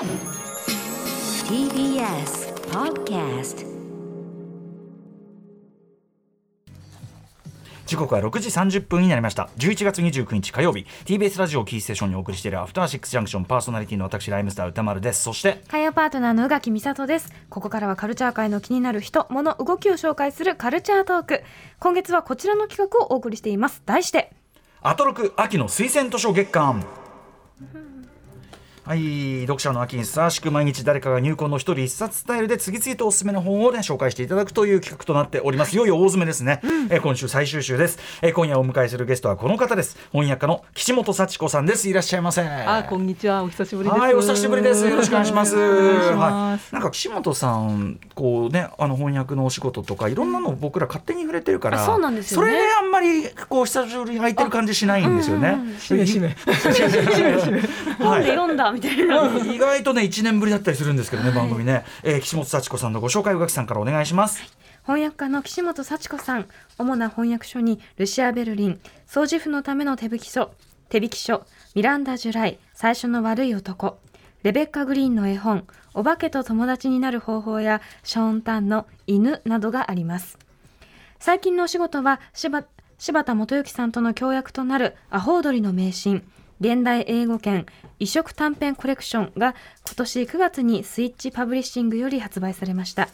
TBS Podcast 時刻は6時30分になりました。11月29日火曜日。TBS ラジオキーステーションにお送りしているアフターシックスジャンクションパーソナリティの私ライムスター歌丸です。そして火曜パートナーの宇垣美里です。ここからはカルチャー界の気になる人物動きを紹介するカルチャートーク。今月はこちらの企画をお送りしています。題してアトロク秋の推薦図書月間はい読者の秋にふさわしく毎日誰かが入魂の一人一冊スタイルで次々とおすすめの本をね紹介していただくという企画となっておりますいよいよ大詰めですね、えー今週最終週です、えー今夜お迎えするゲストはこの方です翻訳家の岸本幸子さんですいらっしゃいませあ、こんにちは。お久しぶりです。はい、お久しぶりです。よろしくお願いします。はいす。なんか岸本さん、こうね、あの翻訳のお仕事とか、いろんなの僕ら勝手に触れてるから。あそうなんですよねそれであんまり、こう久しぶりに空いてる感じしないんですよね。しめしめ。はい。本で読んだみたいな、意外とね、一年ぶりだったりするんですけどね、番組ね、えー岸本幸子さんのご紹介、宇垣さんからお願いします。翻訳家の岸本幸子さん。主な翻訳書にルシア・ベルリン。掃除婦のための手引き書。手引き書。ミランダ・ジュライ。最初の悪い男。レベッカ・グリーンの絵本。お化けと友達になる方法やショーン・タンの犬などがあります。最近のお仕事は柴柴田元幸さんとの協約となるアホウドリの名シーン現代英語圏異色短編コレクションが今年9月にスイッチパブリッシングより発売されました。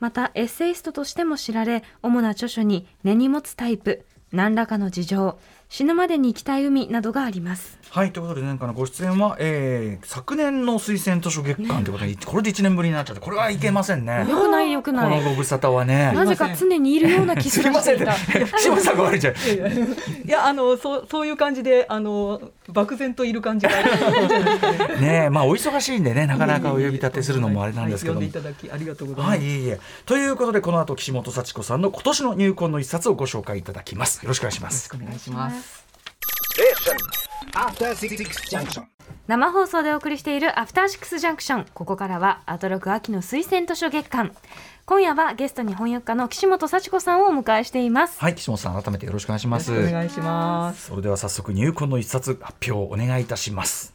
またエッセイストとしても知られ主な著書に根に持つタイプ何らかの事情死ぬまでに行きたい海などがありますはい、ということで、なんかのご出演は、えー、昨年の推薦図書月間ということで、これで1年ぶりになっちゃって、これはいけませんね。よくないよくこないのご無沙汰はね。なぜか常にいるような気すすいませんねる していた。岸本さんが悪いじゃん。いやあの、そう、そういう感じで、あの、漠然といる感じが。ねえ、まあお忙しいんでね、なかなかお呼び立てするのもあれなんですけども。はい呼んでいただき、ありがとうございはい、ます。いえいえ。ということで、この後岸本幸子さんの今年の入魂の一冊をご紹介いただきます。よろしくお願いします。よろしくお願いします。Six Junction. 生放送でお送りしているアフターシックスジャンクションここからはアトロク秋の推薦図書月間今夜はゲストに翻訳家の岸本幸子さんをお迎えしていますはい、岸本さん、改めてよろしくお願いします。くお願いします。それでは早速入魂の一冊発表をお願いいたします。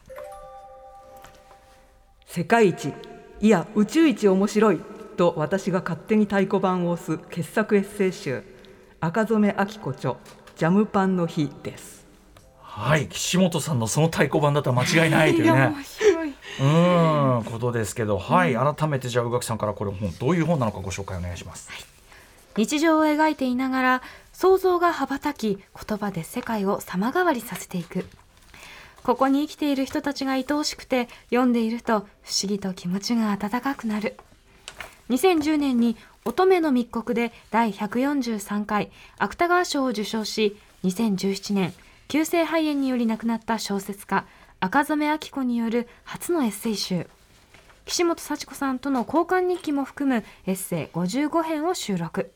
世界一、いや、宇宙一面白い。と私が勝手に太鼓判を押す傑作エッセイ集。赤染明子著、ジャムパンの日です。はい、岸本さんのその太鼓判だったら間違いないというね。面白いうん、ことですけど、はい、改めてじゃあ宇垣さんからこれ本どういう本なのかご紹介お願いします。日常を描いていながら想像が羽ばたき言葉で世界を様変わりさせていくここに生きている人たちが愛おしくて読んでいると不思議と気持ちが温かくなる2010年に乙女の密告で第143回芥川賞を受賞し2017年急性肺炎により亡くなった小説家赤染明子による初のエッセイ集。岸本佐知子さんとの交換日記も含むエッセイ55編を収録。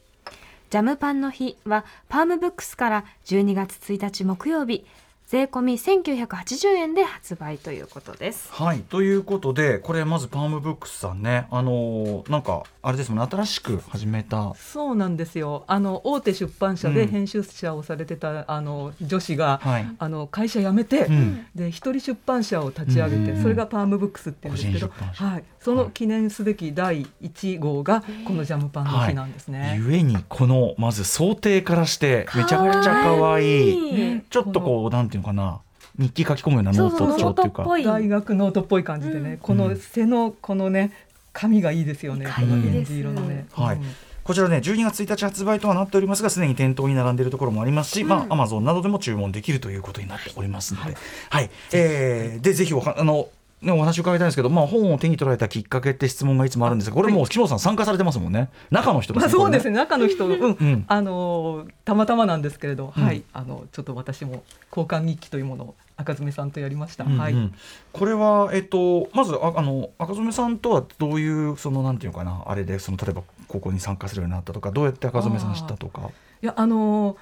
じゃむパンの日はパームブックスから12月1日木曜日税込み1980円で発売ということです。はい、ということで、これまずパームブックスさんね、あのーなんかあれですもんね、新しく始めた。そうなんですよ。あの大手出版社うん。で編集者をされてた、あの女子が、はい。あの会社辞めて、うん。で一人出版社を立ち上げて、うん。それがパームブックスって言うんですけど、はい、その記念すべき第1号がこのじゃむパンの日なんですね。ゆえにこのまず装丁からしてめちゃくちゃ可愛いね。ちょっとこうなんていうのかな。日記書き込むようなノート帳っていうか。大学ノートっぽい感じでね、この背のこのね紙がいいですよね。このいいです。エンジ色のね。はい。うん。こちらね12月1日発売とはなっておりますがすでに店頭に並んでいるところもありますし、まあアマゾンなどでも注文できるということになっておりますので、はい、えーでぜひおはあのね、お話伺いたいんですけど、まあ、本を手に取られたきっかけって質問がいつもあるんですがこれもう岸本さん参加されてますもんね。中の人まあ、そうですね。ね中の人、うんうん。あのたまたまなんですけれど、うん。はい。あのちょっと私も交換日記というものを赤爪さんとやりました。はいうん。うんこれは、えっと、まずああの赤染さんとはどういうそのなんていうのかなあれでその例えば高校に参加するようになったとかどうやって赤染さん知ったとか。いやあの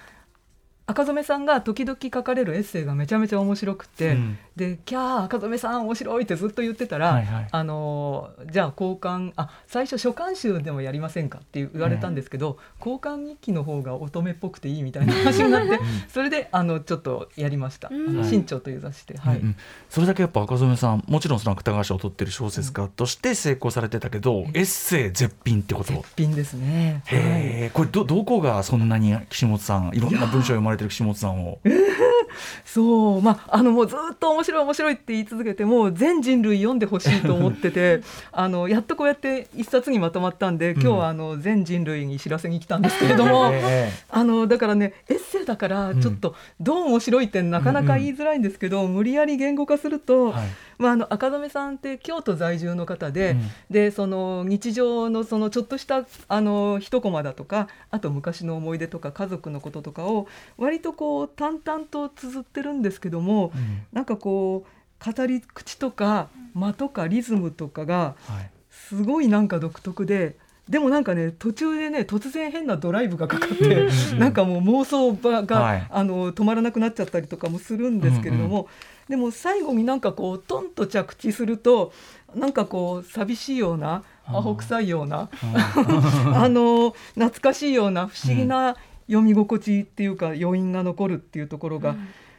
赤染さんが時々書かれるエッセイがめちゃめちゃ面白くて、うん。で「キャー赤染さん面白い」ってずっと言ってたら、はいはい。あのーじゃあ交換あ最初書簡集でもやりませんかって言われたんですけど、交換日記の方が乙女っぽくていいみたいな話になって、それであのちょっとやりました「うん。あの新潮」という雑誌で。はい。うんうん。それだけやっぱ赤染さんもちろんその芥川賞を取ってる小説家として成功されてたけど、エッセイ絶品ってこと絶品ですね。はい。へえこれどどこがそんなに岸本さんいろんな文章を読まれてる岸本さんを。そうまああのもうずっと面白い面白いって言い続けてもう全人類読んでほしいと思ってて あのやっとこうやって一冊にまとまったんで今日はあの全人類に知らせに来たんですけれども。えあのだからねエッセイだからちょっとどう面白いってなかなか言いづらいんですけど、無理やり言語化すると、はい。まあ、あの赤染さんって京都在住の方で,、うん。でその日常のそのちょっとしたあの一コマだとかあと昔の思い出とか家族のこととかを割とこう淡々と綴ってるんですけども、うん。なんかこう語り口とか間とかリズムとかがはい。すごいなんか独特で。でもなんかね途中でね突然変なドライブがかかってなんかもう妄想が、はい。あの止まらなくなっちゃったりとかもするんですけれども、でも最後になんかこうトンと着地するとなんかこう寂しいようなアホ臭いような あの懐かしいような不思議な読み心地っていうか余韻が残るっていうところが、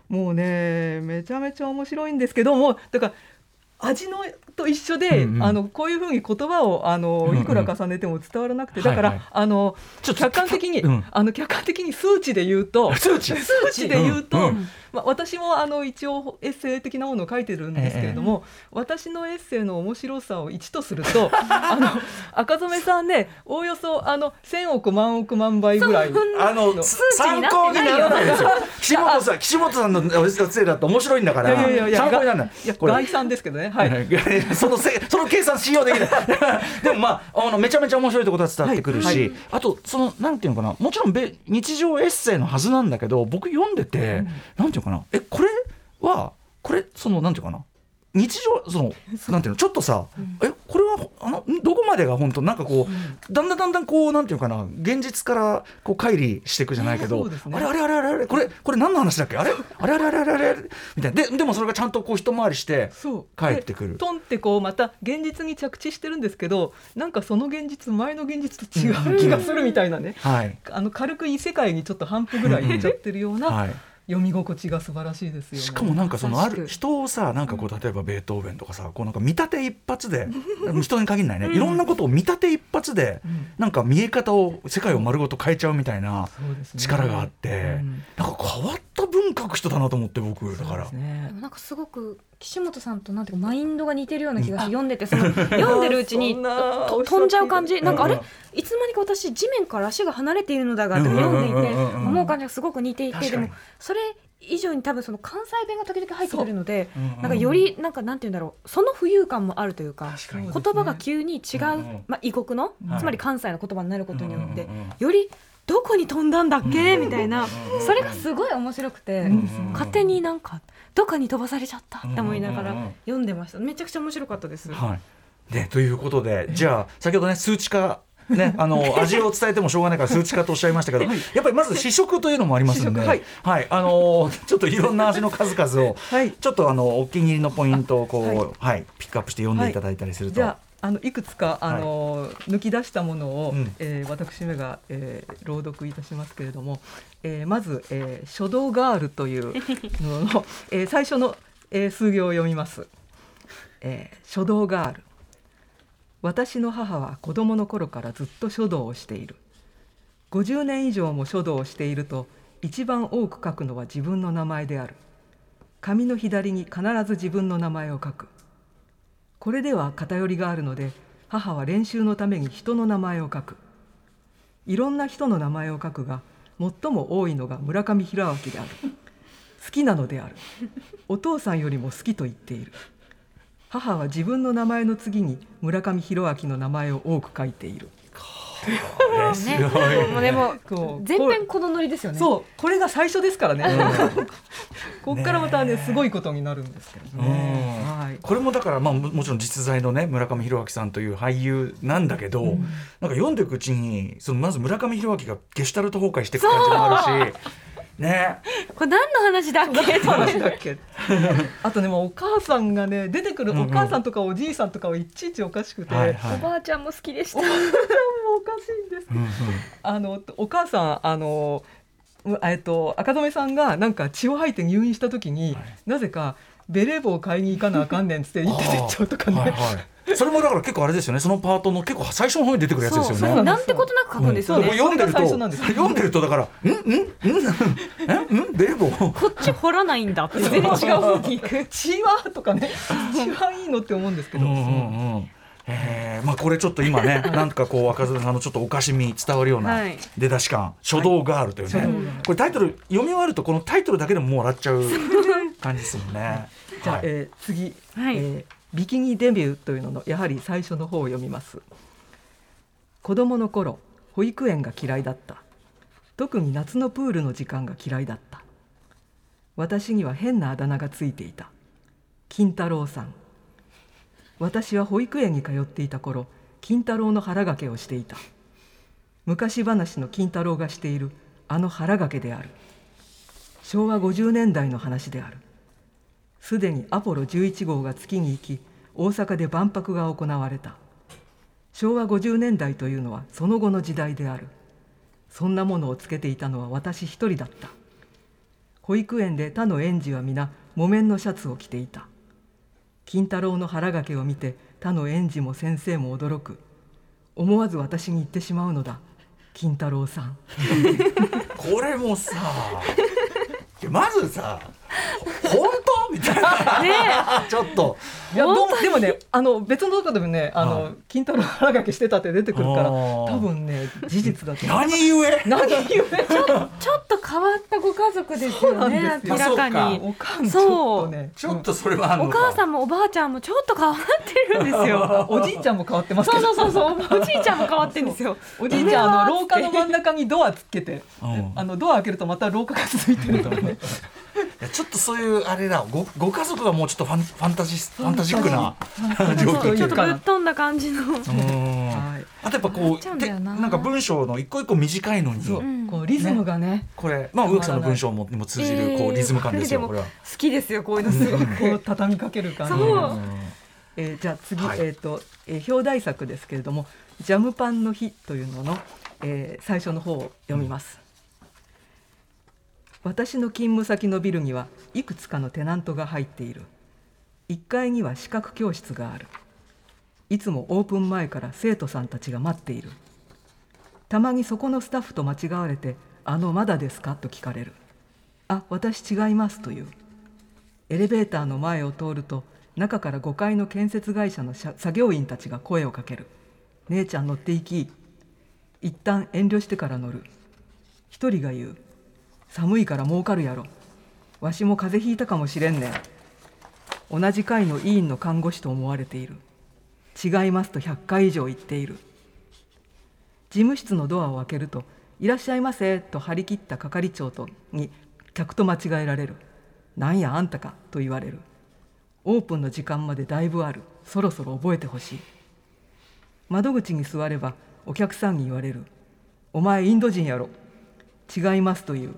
もうねめちゃめちゃ面白いんですけどもだから味のと一緒で、うんうん。あのこういうふうに言葉をあの、うんうん。いくら重ねても伝わらなくてだから、はい。はいあのちょっと客観的に、うん。あの客観的に数値で言うと 数値。数値で言うと、うんうん。まあ、私もあの一応エッセイ的なものを書いてるんですけれども、私のエッセイの面白さを1とすると あの赤染さんねおおよそあの1,000億万億万倍ぐらい。あの参考にってならないですよ。岸本さん岸本さんのおせいだと面白いんだから。いやいやいやいや参考にならない。いやこれ。概算ですけどねはい、はい、そのせ その計算信用できない。でもまああのめちゃめちゃ面白いってことは伝わってくるし、はい。はい。あとそのなんていうのかな。もちろんべ日常エッセイのはずなんだけど僕読んでて、なんていうのかな。えこれはこれそのなんていうかな日常そのなんていうのちょっとさ、えこれはあのんどこまでが本当なんかこう、だんだんだんだんこうなんていうかな現実からこう乖離していくじゃないけど、ね。あれあれあれあれあれこれこれ何の話だっけ？あれ？あれあれあれあれあれみたいな。ででもそれがちゃんとこう一回りして帰ってくる。でトンってこうまた現実に着地してるんですけどなんかその現実前の現実と違う気がするみたいなね、はい。あの軽く異世界にちょっと半歩ぐらい行っちゃってるようなはい読み心地が素晴らしいですよね。しかもなんかそのある人をさなんかこう例えばベートーベンとかさこうなんか見立て一発で 人に限らないね。いろんなことを見立て一発でん。なんか見え方を世界を丸ごと変えちゃうみたいなそうですね。力があって。うん。なんか変わった文書く人だなと思って僕だから。そうです。ね。でもなんかすごく岸本さんとなんていうかマインドが似てるような気がして読んでてその 読んでるうちに飛んじゃう感じ。なんかあれ？うん。いつの間にか私地面から足が離れているのだがって読んでいて思う感じがすごく似ていてでもそれ以上に多分その関西弁が時々入ってくるのでそう。うんうんなんかよりなんかなんて言うんだろうその浮遊感もあるというか確かに。言葉が急に違う、うんうんまあ、異国の、はい。つまり関西の言葉になることによって、うんうんうん。よりどこに飛んだんだっけ、みたいな、それがすごい面白くて、ん。勝手になんかどっかに飛ばされちゃった？って思いながら読んでました。めちゃくちゃ面白かったです。はい、でということでじゃあ先ほどね数値化ね、あの 味を伝えてもしょうがないから数値化とおっしゃいましたけど、やっぱりまず試食というのもありますんで、試食はい。あのーちょっといろんな味の数々を、はい。ちょっとあのお気に入りのポイントをこう、ははいい、ピックアップして読んでいただいたりすると、ああのいくつかあの、抜き出したものを、うん。えー私めが、えー朗読いたしますけれども、えーまず、えー書道ガールという のの、えー最初の、えー数行を読みます、えー書道ガール。私の母は子供の頃からずっと書道をしている。50年以上も書道をしていると一番多く書くのは自分の名前である。紙の左に必ず自分の名前を書くこれでは偏りがあるので母は練習のために人の名前を書く。いろんな人の名前を書くが最も多いのが村上弘明である。好きなのである。お父さんよりも好きと言っている。母は自分の名前の次に村上弘明の名前を多く書いている。ね、もうでもこう全編このノリですよね。そうこれが最初ですからね、ここからまたねすごいことになるんですけどね、うん。はい。これもだから、まあ、ももちろん実在のね村上弘明さんという俳優なんだけど、なんか読んでいくうちにそのまず村上弘明がゲシュタルト崩壊していく感じもあるし。ね。これ何の話だっけ？何の話だっけあとねもうお母さんがね出てくるお母さんとかおじいさんとかはいちいちおかしくて、はいはい。おばあちゃんも好きでした。おばあちゃんもおかしいんです。うんうん。あのお母さんあのうえっと赤染さんがなんか血を吐いて入院した時に、はい。なぜかベレー帽を買いに行かなあかんねんっつって言って 出ちゃうとかね、はいはい、それもだから結構あれですよね。そのパートの結構最初の方に出てくるやつですよね。そうそうなんてことなく書くんですようん。ね、これ読んでると読んでるとだから「んんんん。んんベレボーこっち掘らないんだって。全然違う方に行く。血はとかね。血はいいのって思うんですけど、うんうんうんえー。まあこれちょっと今ねなんとかこう若妻さんのちょっとおかしみ伝わるようなはい。出だし感「書道ガール」というね、書道ガールこれタイトル読み終わるとこのタイトルだけでももう笑っちゃう感じですもんね。じゃあ、はい。えー次、はい。えービキニデビューというののやはり最初の方を読みます。子供の頃保育園が嫌いだった。特に夏のプールの時間が嫌いだった。私には変なあだ名がついていた。金太郎さん私は保育園に通っていた頃金太郎の腹掛けをしていた。昔話の金太郎がしているあの腹掛けである。昭和50年代の話である。すでにアポロ11号が月に行き大阪で万博が行われた。昭和50年代というのはその後の時代である。そんなものをつけていたのは私一人だった。保育園で他の園児は皆木綿のシャツを着ていた。金太郎の腹掛けを見て他の園児も先生も驚く。思わず私に言ってしまうのだ。金太郎さん。これもさまずさみたいな、ちょっと。いやでもねあの別のとこでもねあの、はい。金太郎腹掛けしてたって出てくるから多分ね事実だと何故？何言うちょっと変わったご家族ですよね明らかに。おかんちょっとね。ちょっとそれはお母さんもおばあちゃんもちょっと変わってるんですよ。おじいちゃんも変わってますそうそうそうおじいちゃんも変わってるんですよ。おじいちゃんあの廊下の真ん中にドアつけて、うん。あのドア開けるとまた廊下が続いてるとかねいやちょっとそういうあれだ。ごご家族がもうちょっとファンファンタジスファンタジックな状況ちょっとぶっ飛んだ感じの。あとやっぱこうなな。んか文章の一個一個短いのに。そう、んこうリズムがねこれ。まあ植木さんの文章もにも通じるこうリズム感ですよえーこれは。好きですよこういうのすごく。こう畳みかける感じ。そう。うんえーじゃあ次、はい。えっ、と、えー表題作ですけれども「ジャムパンの日」というのの、えー最初の方を読みます、私の勤務先のビルにはいくつかのテナントが入っている。1階には視覚教室がある。いつもオープン前から生徒さんたちが待っている。たまにそこのスタッフと間違われて「あのまだですか?」と聞かれる「あ私違います」という。エレベーターの前を通ると中から5階の建設会社の作業員たちが声をかける「姉ちゃん乗っていき」一旦遠慮してから乗る。一人が言う「寒いから儲かるやろ。わしも風邪ひいたかもしれんねん」同じ階の委員の看護師と思われている。違いますと100回以上言っている。事務室のドアを開けると「いらっしゃいませ」と張り切った係長とに客と間違えられる「なんやあんたか」と言われる。オープンの時間までだいぶある。そろそろ覚えてほしい。窓口に座ればお客さんに言われる「お前インド人やろ」「違います」と言う。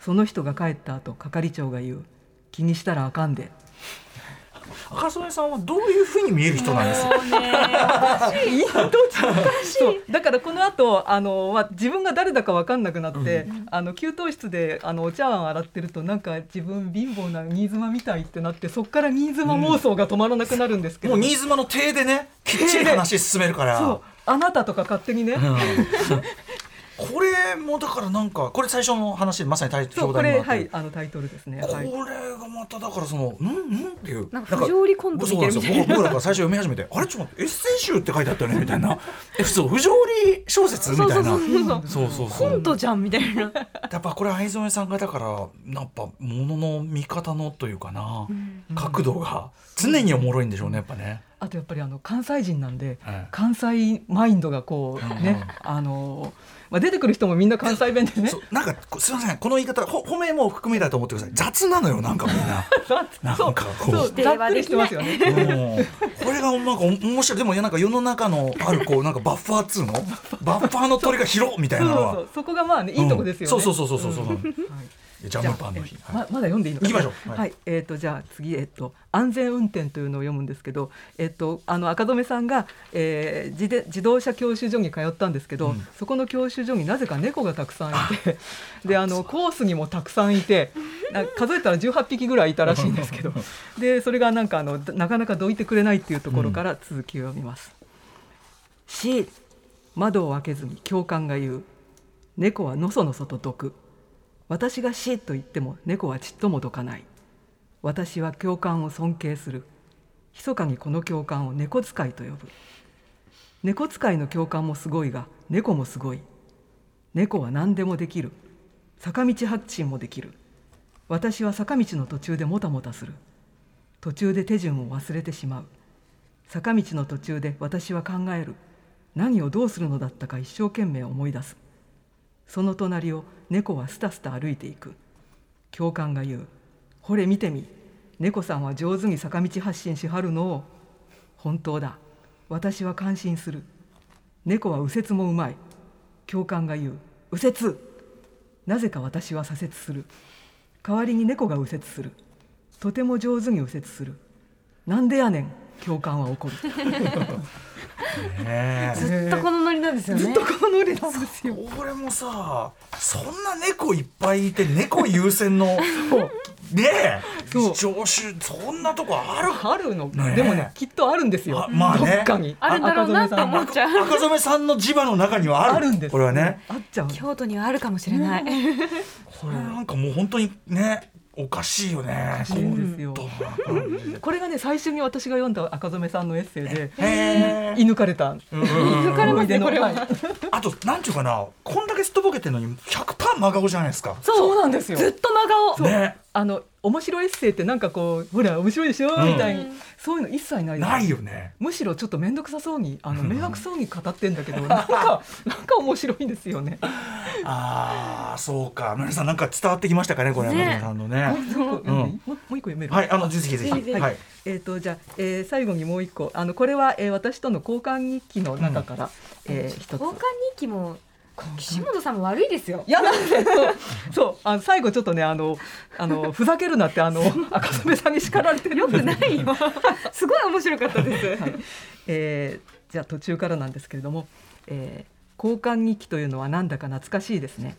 その人が帰った後係長が言う「気にしたらあかんで」赤曽根さんはどういうふうに見える人なんです？か。だからこの後あの、まあ、自分が誰だか分かんなくなって、あの給湯室であのお茶碗洗ってるとなんか自分貧乏な新妻みたいってなってそこから新妻妄想が止まらなくなるんですけど、もう新妻の手でねきっちり話進めるから。そう。あなたとか勝手にね、うんこれもだからなんかこれ最初の話まさにタイトそうこれはいあのタイトルですね。こはい。れがまただからその「うんうん?」っていう。なんか不条理コントみたいな。僕僕ら最初読み始めて「あれ？ちょっと待ってエッセイ集って書いてあったよね」みたいな「えそう不条理小説?」みたいな。そうそうそうそうそう。そうそうコントじゃんみたいな。やっぱこれ藍染さんがだからやっぱものの見方のというかな、角度が常におもろいんでしょうねやっぱね。あとやっぱりあの関西人なんで、はい。関西マインドがこううん。ね、あのまあ出てくる人もみんな関西弁でね。なんかこすみません。この言い方ほ褒めも含めだと思ってください。雑なのよなんかみんな。なんかこう。そうざっくりしてますよね。うん。これがなんか面白い。でもいやなんか世の中のあるこうなんかバッファーっつうの？バッファーの鳥が広みたいそうなのは。そうそこがまあねいいとこですよね。うん。そうそうそうそうそう。そうはいジャムパンの日じゃあえままだ読んでいいのかな？行きましょう。は、はい。いえっ、とじゃあ次えっ、と安全運転というのを読むんですけど、えっ、とあの赤染さんが、えー、自で自動車教習所に通ったんですけど、うん。そこの教習所になぜか猫がたくさんいて、であのコースにもたくさんいて、な数えたら18匹ぐらいいたらしいんですけど、でそれがなんかあのなかなかどいてくれないっていうところから続きを読みます。C 窓を開けずに教官が言う猫はのそのそとどく私がシーと言っても猫はちっともどかない。私は教官を尊敬する。密かにこの教官を猫使いと呼ぶ。猫使いの教官もすごいが猫もすごい。猫は何でもできる。坂道発進もできる。私は坂道の途中でもたもたする。途中で手順を忘れてしまう。坂道の途中で私は考える。何をどうするのだったか一生懸命思い出す。その隣を猫はスタスタ歩いていく。教官が言う「ほれ見てみ。猫さんは上手に坂道発進しはるのを。本当だ。私は感心する。猫は右折もうまい。教官が言う。右折。なぜか私は左折する。代わりに猫が右折する。とても上手に右折する。なんでやねん。教官は怒る。ねえ。ずっとこのノリなんですよね。ずっとこのノリなんですよ。俺もさそんな猫いっぱいいて猫優先のねえ。そう。聴取そんなとこある？あるの、ねえ。でもねきっとあるんですよ。あまあね。どっかに。あるんだろうなと思っちゃう。赤染さんの磁場の中にはある。あるんですこれはね。あっちゃう。京都にはあるかもしれない、これなんかもう本当にねおかしいよね。おかしいんですよ。これがね最初に私が読んだ赤染さんのエッセイで射抜かれた。うんうんうん抜かれますねこれははいあとなんていうかな。こんだけすっとぼけてるのに100%真顔じゃないですか。そうなんですよ。ずっと真顔。ねあの面白いエッセイってなんかこうほら面白いでしょ、うん。みたいにそういうの一切ないです。ないよね。むしろちょっと面倒くさそうにあの迷惑そうに語ってんだけど なんかなんか面白いんですよね。ああそうか。皆さんなんか伝わってきましたかねこれね。さんのね。もうもうもう一個読める、はいあのぜひぜひ。はい。えー、とじゃあ、えー最後にもう一個。あのこれは、えー私との交換日記の中から、えー一つ。交換日記も岸本さんも悪いですよ。いやなんでそうそうあの最後ちょっとねあのあのふざけるなってあの赤染さんに叱られてるよくないよ。すごい面白かったです、はい。えーじゃあ途中からなんですけれども、えー交換日記というのはなんだか懐かしいですね。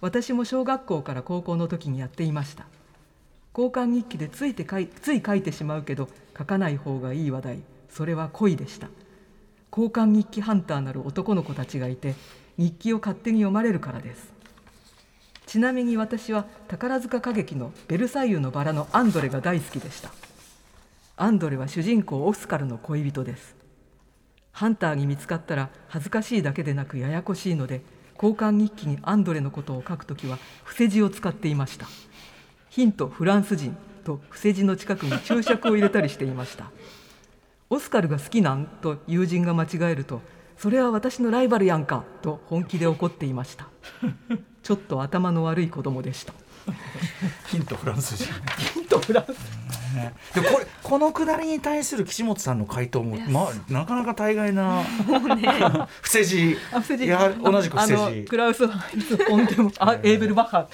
私も小学校から高校の時にやっていました。交換日記でついて書いつい書いてしまうけど書かない方がいい話題。それは恋でした。交換日記ハンターなる男の子たちがいて日記を勝手に読まれるからです。ちなみに私は宝塚歌劇の「ベルサイユのバラ」のアンドレが大好きでした。アンドレは主人公オスカルの恋人です。ハンターに見つかったら恥ずかしいだけでなくややこしいので交換日記にアンドレのことを書くときは伏せ字を使っていました。ヒントフランス人と伏せ字の近くに注釈を入れたりしていました。オスカルが好きなんと友人が間違えるとそれは私のライバルやんかと本気で怒っていました。ちょっと頭の悪い子供でした。ヒントフランス人。ヒントフランス。ね。でこれこのくだりに対する岸本さんの回答もまあなかなか大概な 伏せ字。あ伏せ字。同じく伏せあの字。クラウス・ハインツ・フォンデムあエーベルバッハ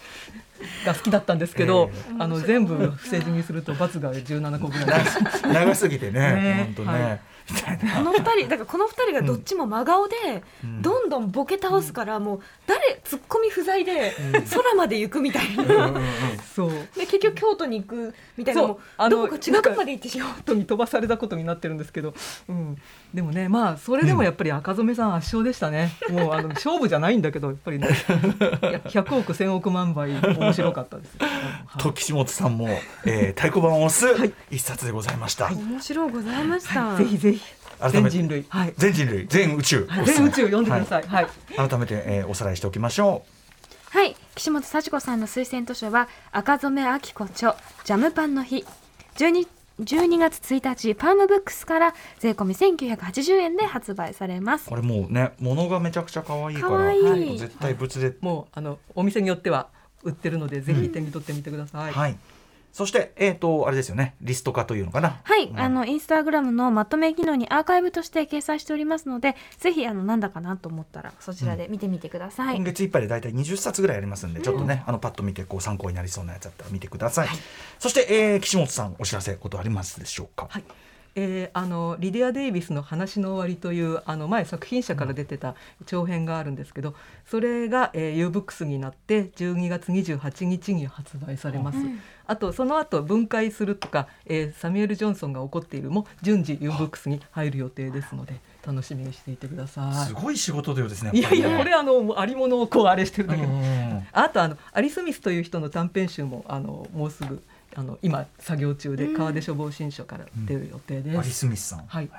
が好きだったんですけど、あの全部伏せ字にすると罰が17個ぐらい。長すぎてねね。本当ね、はいみたいな。この二人だからこの二人がどっちも真顔で、ん。どんどんボケ倒すから、もう誰ツッコミ不在で、空まで行くみたいな、そう。で結局京都に行くみたいなもう。どこか違うとこまで行ってしまう京都に飛ばされたことになってるんですけど、うん、でもねまあそれでもやっぱり赤染さん圧勝でしたね、もうあの勝負じゃないんだけどやっぱりね。いや100億1000億万倍面白かったです、うんはい。と岸本さんも、えー、太鼓判を押す一冊でございました、面白いございました、ぜひぜひ全人類。はい。全人類。全宇宙、全宇宙読んでください。はい、はい。改めて、えーおさらいしておきましょはい。岸本幸子さんの推薦図書は赤染明子著ジャムパンの日。12 12月1日パームブックスから税込み1980円で発売されます。これもうね物がめちゃくちゃ可愛いから可愛い。はい絶対物で、もうあのお店によっては売ってるのでぜひ手に取ってみてください。はいそしてえっ、とあれですよね。リスト化というのかな。はい、うん。あのインスタグラムのまとめ機能にアーカイブとして掲載しておりますのでぜひあのなんだかなと思ったらそちらで見てみてください、今月いっぱいで大体20冊ぐらいありますんで、ちょっとねあのパッと見てこう参考になりそうなやつだったら見てください、そして、えー岸本さんお知らせことありますでしょうか、はいえーあのリディア・デイビスの「話の終わり」というあの前作品社から出てた長編があるんですけどそれが、えー、U ブックスになって12月28日に発売されます。あとその後分解するとか、えーサミュエル・ジョンソンが起こっているも順次 U ブックスに入る予定ですので楽しみにしていてくださすごい仕事量ですねい。いやいやこれれあのありものをこうあれしてるだけでうんあとあのアリスミスという人の短編集もあのもうすぐあの今作業中で川出処方新書から出る予定です。アリスミスさん。はい。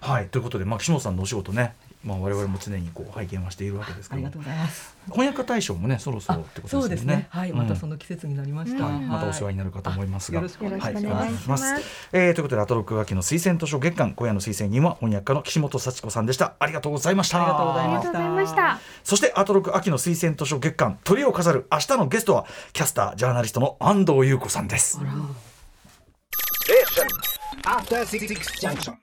はい、ということで、まあ、岸本さんのお仕事ね、まあ、我々も常にこう拝見はしているわけですけどもありがとうございます。翻訳家大賞もね、そろそろってことそうですすでよね。ね。はい、うんまたその季節になりました。うんはいまたお世話になるかと思いますが。よろしくお願いします。はいえーということで、アトロック秋の推薦図書月間、今夜の推薦人は翻訳家の岸本幸子さんでした。ありがとうございました。ありがとうございましたそしてアトロック秋の推薦図書月間鳥を飾る明日のゲストはキャスタージャーナリストの安藤優子さんです。After Six Junction.